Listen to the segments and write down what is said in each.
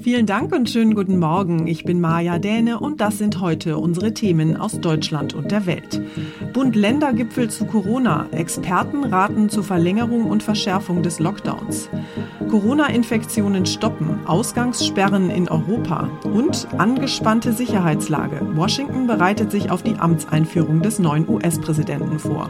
Vielen Dank und schönen guten Morgen. Ich bin Maja Däne und das sind heute unsere Themen aus Deutschland und der Welt. Bund-Länder-Gipfel zu Corona. Experten raten zur Verlängerung und Verschärfung des Lockdowns. Corona-Infektionen stoppen. Ausgangssperren in Europa. Und angespannte Sicherheitslage. Washington bereitet sich auf die Amtseinführung des neuen US-Präsidenten vor.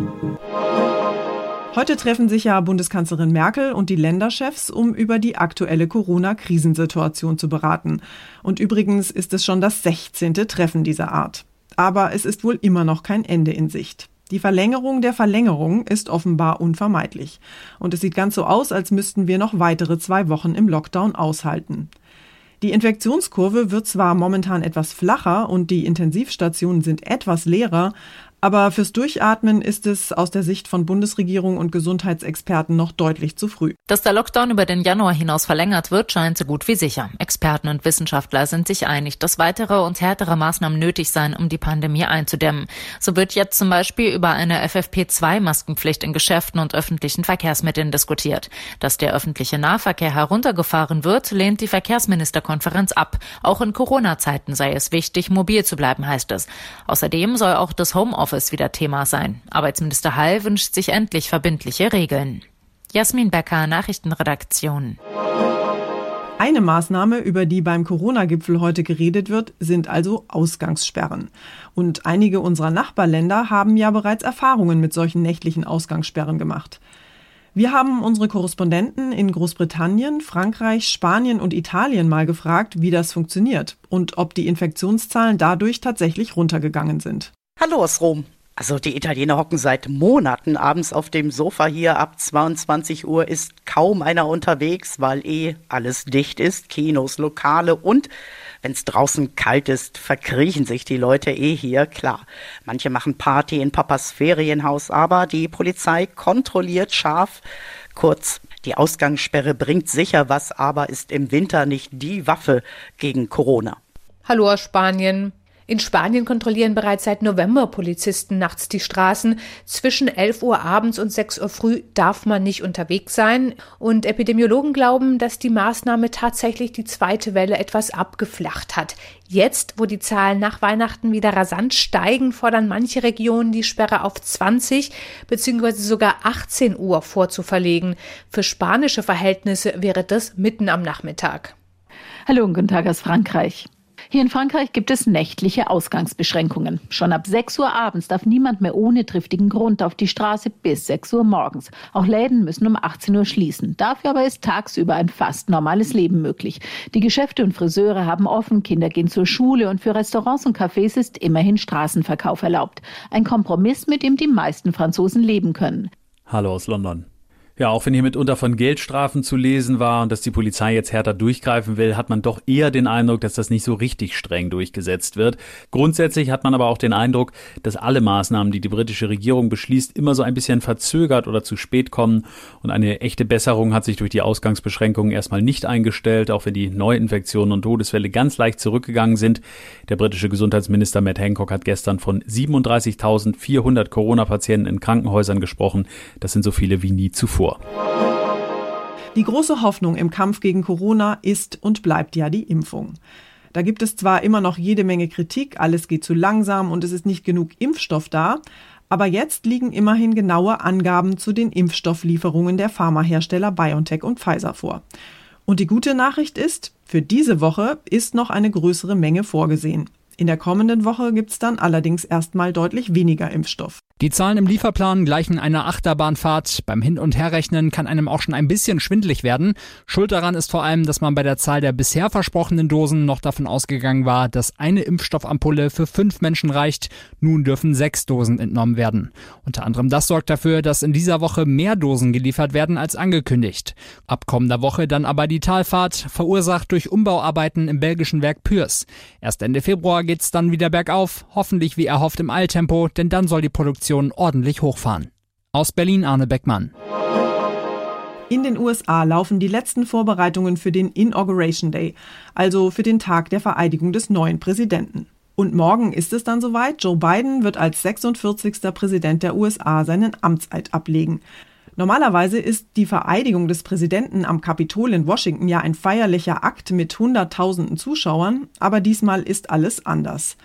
Heute treffen sich ja Bundeskanzlerin Merkel und die Länderchefs, um über die aktuelle Corona-Krisensituation zu beraten. Und übrigens ist es schon das 16. Treffen dieser Art. Aber es ist wohl immer noch kein Ende in Sicht. Die Verlängerung der Verlängerung ist offenbar unvermeidlich. Und es sieht ganz so aus, als müssten wir noch weitere zwei Wochen im Lockdown aushalten. Die Infektionskurve wird zwar momentan etwas flacher und die Intensivstationen sind etwas leerer, aber fürs Durchatmen ist es aus der Sicht von Bundesregierung und Gesundheitsexperten noch deutlich zu früh. Dass der Lockdown über den Januar hinaus verlängert wird, scheint so gut wie sicher. Experten und Wissenschaftler sind sich einig, dass weitere und härtere Maßnahmen nötig seien, um die Pandemie einzudämmen. So wird jetzt zum Beispiel über eine FFP2-Maskenpflicht in Geschäften und öffentlichen Verkehrsmitteln diskutiert. Dass der öffentliche Nahverkehr heruntergefahren wird, lehnt die Verkehrsministerkonferenz ab. Auch in Corona-Zeiten sei es wichtig, mobil zu bleiben, heißt es. Außerdem soll auch das Homeoffice Homeoffice wieder Thema sein. Arbeitsminister Hall wünscht sich endlich verbindliche Regeln. Jasmin Becker, Nachrichtenredaktion. Eine Maßnahme, über die beim Corona-Gipfel heute geredet wird, sind also Ausgangssperren. Und einige unserer Nachbarländer haben ja bereits Erfahrungen mit solchen nächtlichen Ausgangssperren gemacht. Wir haben unsere Korrespondenten in Großbritannien, Frankreich, Spanien und Italien mal gefragt, wie das funktioniert und ob die Infektionszahlen dadurch tatsächlich runtergegangen sind. Hallo aus Rom. Also die Italiener hocken seit Monaten abends auf dem Sofa hier. Ab 22 Uhr ist kaum einer unterwegs, weil eh alles dicht ist. Kinos, Lokale und wenn es draußen kalt ist, verkriechen sich die Leute eh hier. Klar, manche machen Party in Papas Ferienhaus, aber die Polizei kontrolliert scharf. Kurz, die Ausgangssperre bringt sicher was, aber ist im Winter nicht die Waffe gegen Corona. Hallo aus Spanien. In Spanien kontrollieren bereits seit November Polizisten nachts die Straßen. Zwischen 11 Uhr abends und 6 Uhr früh darf man nicht unterwegs sein. Und Epidemiologen glauben, dass die Maßnahme tatsächlich die zweite Welle etwas abgeflacht hat. Jetzt, wo die Zahlen nach Weihnachten wieder rasant steigen, fordern manche Regionen die Sperre auf 20 bzw. sogar 18 Uhr vorzuverlegen. Für spanische Verhältnisse wäre das mitten am Nachmittag. Hallo und guten Tag aus Frankreich. Hier in Frankreich gibt es nächtliche Ausgangsbeschränkungen. Schon ab 6 Uhr abends darf niemand mehr ohne triftigen Grund auf die Straße bis 6 Uhr morgens. Auch Läden müssen um 18 Uhr schließen. Dafür aber ist tagsüber ein fast normales Leben möglich. Die Geschäfte und Friseure haben offen, Kinder gehen zur Schule und für Restaurants und Cafés ist immerhin Straßenverkauf erlaubt. Ein Kompromiss, mit dem die meisten Franzosen leben können. Hallo aus London. Ja, auch wenn hier mitunter von Geldstrafen zu lesen war und dass die Polizei jetzt härter durchgreifen will, hat man doch eher den Eindruck, dass das nicht so richtig streng durchgesetzt wird. Grundsätzlich hat man aber auch den Eindruck, dass alle Maßnahmen, die die britische Regierung beschließt, immer so ein bisschen verzögert oder zu spät kommen. Und eine echte Besserung hat sich durch die Ausgangsbeschränkungen erstmal nicht eingestellt, auch wenn die Neuinfektionen und Todesfälle ganz leicht zurückgegangen sind. Der britische Gesundheitsminister Matt Hancock hat gestern von 37.400 Corona-Patienten in Krankenhäusern gesprochen. Das sind so viele wie nie zuvor vor. Die große Hoffnung im Kampf gegen Corona ist und bleibt ja die Impfung. Da gibt es zwar immer noch jede Menge Kritik, alles geht zu langsam und es ist nicht genug Impfstoff da, aber jetzt liegen immerhin genaue Angaben zu den Impfstofflieferungen der Pharmahersteller BioNTech und Pfizer vor. Und die gute Nachricht ist, für diese Woche ist noch eine größere Menge vorgesehen. In der kommenden Woche gibt es dann allerdings erstmal deutlich weniger Impfstoff. Die Zahlen im Lieferplan gleichen einer Achterbahnfahrt. Beim Hin- und Herrechnen kann einem auch schon ein bisschen schwindlig werden. Schuld daran ist vor allem, dass man bei der Zahl der bisher versprochenen Dosen noch davon ausgegangen war, dass eine Impfstoffampulle für fünf Menschen reicht. Nun dürfen sechs Dosen entnommen werden. Unter anderem das sorgt dafür, dass in dieser Woche mehr Dosen geliefert werden als angekündigt. Ab kommender Woche dann aber die Talfahrt, verursacht durch Umbauarbeiten im belgischen Werk Pürs. Erst Ende Februar geht's dann wieder bergauf, hoffentlich wie erhofft im Eiltempo, denn dann soll die Produktion Inflation ordentlich hochfahren. Aus Berlin Arne Beckmann. In den USA laufen die letzten Vorbereitungen für den Inauguration Day, also für den Tag der Vereidigung des neuen Präsidenten. Und morgen ist es dann soweit. Joe Biden wird als 46. Präsident der USA seinen Amtseid ablegen. Normalerweise ist die Vereidigung des Präsidenten am Kapitol in Washington ja ein feierlicher Akt mit Hunderttausenden Zuschauern, aber diesmal ist alles anders.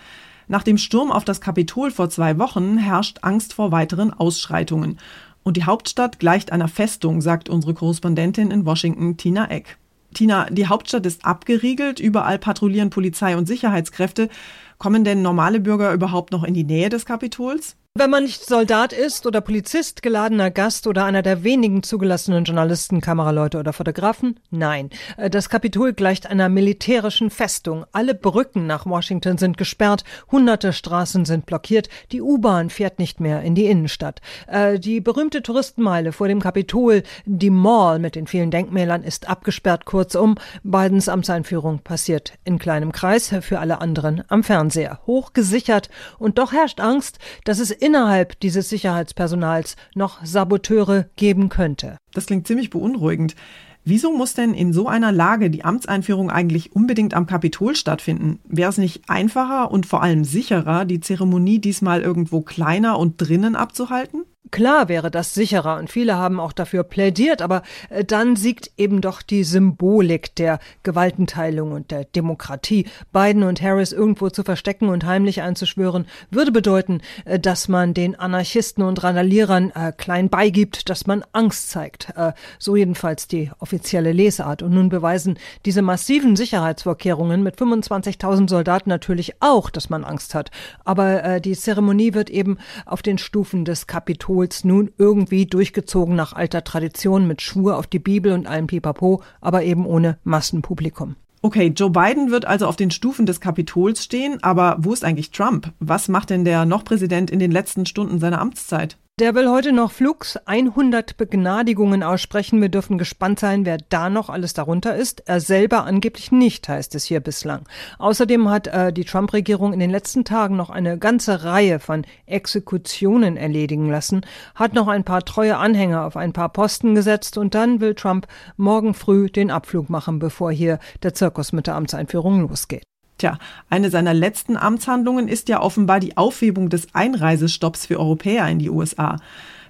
Nach dem Sturm auf das Kapitol vor zwei Wochen herrscht Angst vor weiteren Ausschreitungen. Und die Hauptstadt gleicht einer Festung, sagt unsere Korrespondentin in Washington, Tina Eck. Tina, die Hauptstadt ist abgeriegelt, überall patrouillieren Polizei und Sicherheitskräfte. Kommen denn normale Bürger überhaupt noch in die Nähe des Kapitols? Wenn man nicht Soldat ist oder Polizist, geladener Gast oder einer der wenigen zugelassenen Journalisten, Kameraleute oder Fotografen, nein. Äh, das Kapitol gleicht einer militärischen Festung. Alle Brücken nach Washington sind gesperrt, hunderte Straßen sind blockiert, die U-Bahn fährt nicht mehr in die Innenstadt. Äh, die berühmte Touristenmeile vor dem Kapitol, die Mall mit den vielen Denkmälern, ist abgesperrt. Kurzum, Bidens Amtseinführung passiert in kleinem Kreis, für alle anderen am Fernseher. Hochgesichert und doch herrscht Angst, dass es innerhalb dieses Sicherheitspersonals noch Saboteure geben könnte. Das klingt ziemlich beunruhigend. Wieso muss denn in so einer Lage die Amtseinführung eigentlich unbedingt am Kapitol stattfinden? Wäre es nicht einfacher und vor allem sicherer, die Zeremonie diesmal irgendwo kleiner und drinnen abzuhalten? Klar wäre das sicherer und viele haben auch dafür plädiert, aber äh, dann siegt eben doch die Symbolik der Gewaltenteilung und der Demokratie. Biden und Harris irgendwo zu verstecken und heimlich einzuschwören, würde bedeuten, äh, dass man den Anarchisten und Randalierern äh, klein beigibt, dass man Angst zeigt. Äh, so jedenfalls die offizielle Lesart. Und nun beweisen diese massiven Sicherheitsvorkehrungen mit 25.000 Soldaten natürlich auch, dass man Angst hat. Aber äh, die Zeremonie wird eben auf den Stufen des Kapitols Kohl's nun irgendwie durchgezogen nach alter Tradition mit Schwur auf die Bibel und allem Pipapo, aber eben ohne Massenpublikum. Okay, Joe Biden wird also auf den Stufen des Kapitols stehen, aber wo ist eigentlich Trump? Was macht denn der noch Präsident in den letzten Stunden seiner Amtszeit? Der will heute noch Flugs 100 Begnadigungen aussprechen. Wir dürfen gespannt sein, wer da noch alles darunter ist. Er selber angeblich nicht, heißt es hier bislang. Außerdem hat äh, die Trump-Regierung in den letzten Tagen noch eine ganze Reihe von Exekutionen erledigen lassen, hat noch ein paar treue Anhänger auf ein paar Posten gesetzt und dann will Trump morgen früh den Abflug machen, bevor hier der Zirkus mit der Amtseinführung losgeht. Tja, eine seiner letzten Amtshandlungen ist ja offenbar die Aufhebung des Einreisestopps für Europäer in die USA.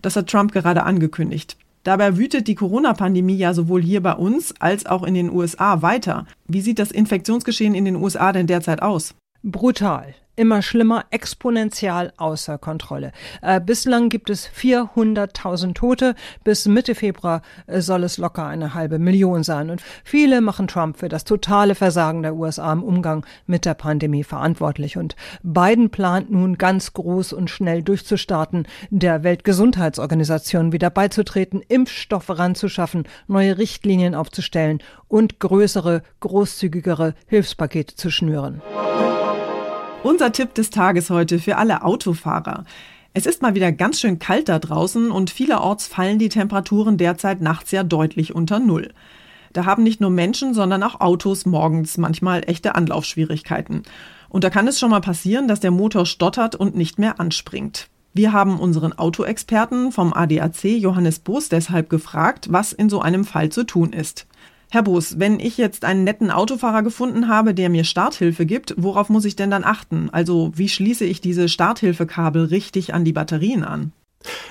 Das hat Trump gerade angekündigt. Dabei wütet die Corona-Pandemie ja sowohl hier bei uns als auch in den USA weiter. Wie sieht das Infektionsgeschehen in den USA denn derzeit aus? Brutal. Immer schlimmer, exponentiell außer Kontrolle. Äh, bislang gibt es 400.000 Tote. Bis Mitte Februar äh, soll es locker eine halbe Million sein. Und viele machen Trump für das totale Versagen der USA im Umgang mit der Pandemie verantwortlich. Und Biden plant nun ganz groß und schnell durchzustarten, der Weltgesundheitsorganisation wieder beizutreten, Impfstoffe ranzuschaffen, neue Richtlinien aufzustellen und größere, großzügigere Hilfspakete zu schnüren. Unser Tipp des Tages heute für alle Autofahrer. Es ist mal wieder ganz schön kalt da draußen und vielerorts fallen die Temperaturen derzeit nachts ja deutlich unter Null. Da haben nicht nur Menschen, sondern auch Autos morgens manchmal echte Anlaufschwierigkeiten. Und da kann es schon mal passieren, dass der Motor stottert und nicht mehr anspringt. Wir haben unseren Autoexperten vom ADAC Johannes Boos deshalb gefragt, was in so einem Fall zu tun ist. Herr Boos, wenn ich jetzt einen netten Autofahrer gefunden habe, der mir Starthilfe gibt, worauf muss ich denn dann achten? Also wie schließe ich diese Starthilfekabel richtig an die Batterien an?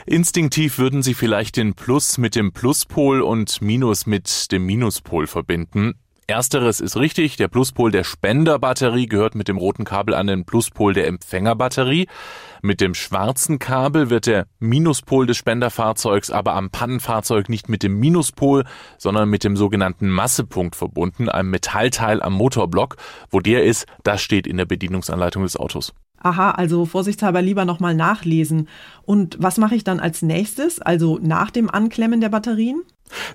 Instinktiv würden Sie vielleicht den Plus mit dem Pluspol und Minus mit dem Minuspol verbinden. Ersteres ist richtig, der Pluspol der Spenderbatterie gehört mit dem roten Kabel an den Pluspol der Empfängerbatterie. Mit dem schwarzen Kabel wird der Minuspol des Spenderfahrzeugs aber am Pannenfahrzeug nicht mit dem Minuspol, sondern mit dem sogenannten Massepunkt verbunden, einem Metallteil am Motorblock. Wo der ist, das steht in der Bedienungsanleitung des Autos. Aha, also vorsichtshalber lieber nochmal nachlesen. Und was mache ich dann als nächstes, also nach dem Anklemmen der Batterien?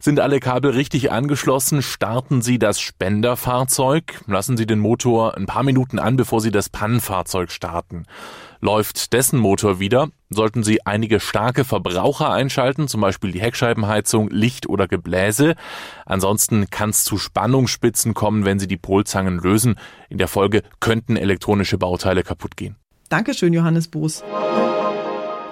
Sind alle Kabel richtig angeschlossen, starten Sie das Spenderfahrzeug, lassen Sie den Motor ein paar Minuten an, bevor Sie das Pannenfahrzeug starten. Läuft dessen Motor wieder, sollten Sie einige starke Verbraucher einschalten, zum Beispiel die Heckscheibenheizung, Licht oder Gebläse. Ansonsten kann es zu Spannungsspitzen kommen, wenn Sie die Polzangen lösen. In der Folge könnten elektronische Bauteile kaputt gehen. Dankeschön, Johannes Boos.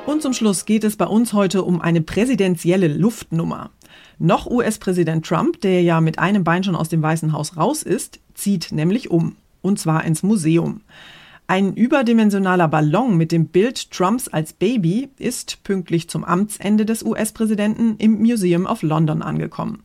Und zum Schluss geht es bei uns heute um eine präsidentielle Luftnummer. Noch US-Präsident Trump, der ja mit einem Bein schon aus dem Weißen Haus raus ist, zieht nämlich um. Und zwar ins Museum. Ein überdimensionaler Ballon mit dem Bild Trumps als Baby ist pünktlich zum Amtsende des US-Präsidenten im Museum of London angekommen.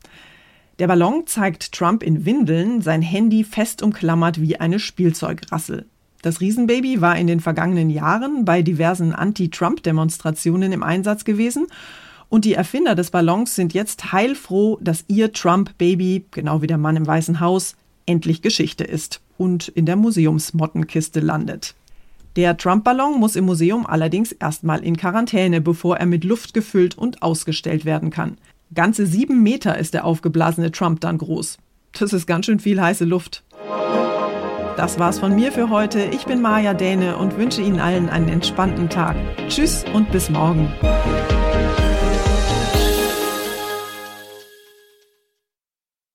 Der Ballon zeigt Trump in Windeln, sein Handy fest umklammert wie eine Spielzeugrassel. Das Riesenbaby war in den vergangenen Jahren bei diversen Anti-Trump-Demonstrationen im Einsatz gewesen und die Erfinder des Ballons sind jetzt heilfroh, dass ihr Trump-Baby, genau wie der Mann im Weißen Haus, endlich Geschichte ist und in der Museumsmottenkiste landet. Der Trump-Ballon muss im Museum allerdings erstmal in Quarantäne, bevor er mit Luft gefüllt und ausgestellt werden kann. Ganze sieben Meter ist der aufgeblasene Trump dann groß. Das ist ganz schön viel heiße Luft. Das war's von mir für heute. Ich bin Maja Däne und wünsche Ihnen allen einen entspannten Tag. Tschüss und bis morgen.